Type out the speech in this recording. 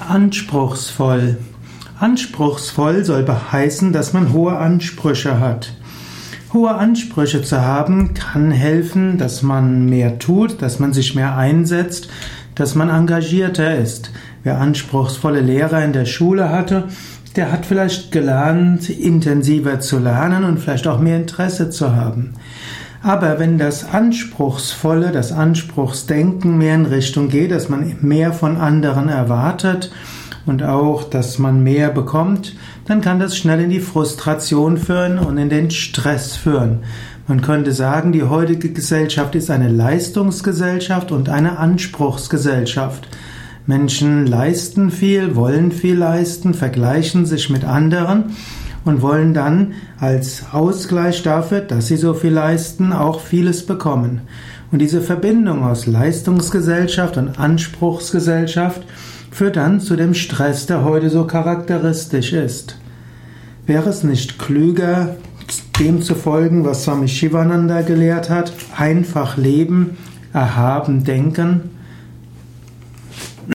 Anspruchsvoll. Anspruchsvoll soll beheißen, dass man hohe Ansprüche hat. Hohe Ansprüche zu haben kann helfen, dass man mehr tut, dass man sich mehr einsetzt, dass man engagierter ist. Wer anspruchsvolle Lehrer in der Schule hatte, der hat vielleicht gelernt, intensiver zu lernen und vielleicht auch mehr Interesse zu haben. Aber wenn das Anspruchsvolle, das Anspruchsdenken mehr in Richtung geht, dass man mehr von anderen erwartet und auch, dass man mehr bekommt, dann kann das schnell in die Frustration führen und in den Stress führen. Man könnte sagen, die heutige Gesellschaft ist eine Leistungsgesellschaft und eine Anspruchsgesellschaft. Menschen leisten viel, wollen viel leisten, vergleichen sich mit anderen und wollen dann als Ausgleich dafür, dass sie so viel leisten, auch vieles bekommen. Und diese Verbindung aus Leistungsgesellschaft und Anspruchsgesellschaft führt dann zu dem Stress, der heute so charakteristisch ist. Wäre es nicht klüger, dem zu folgen, was Swami Shivananda gelehrt hat, einfach leben, erhaben denken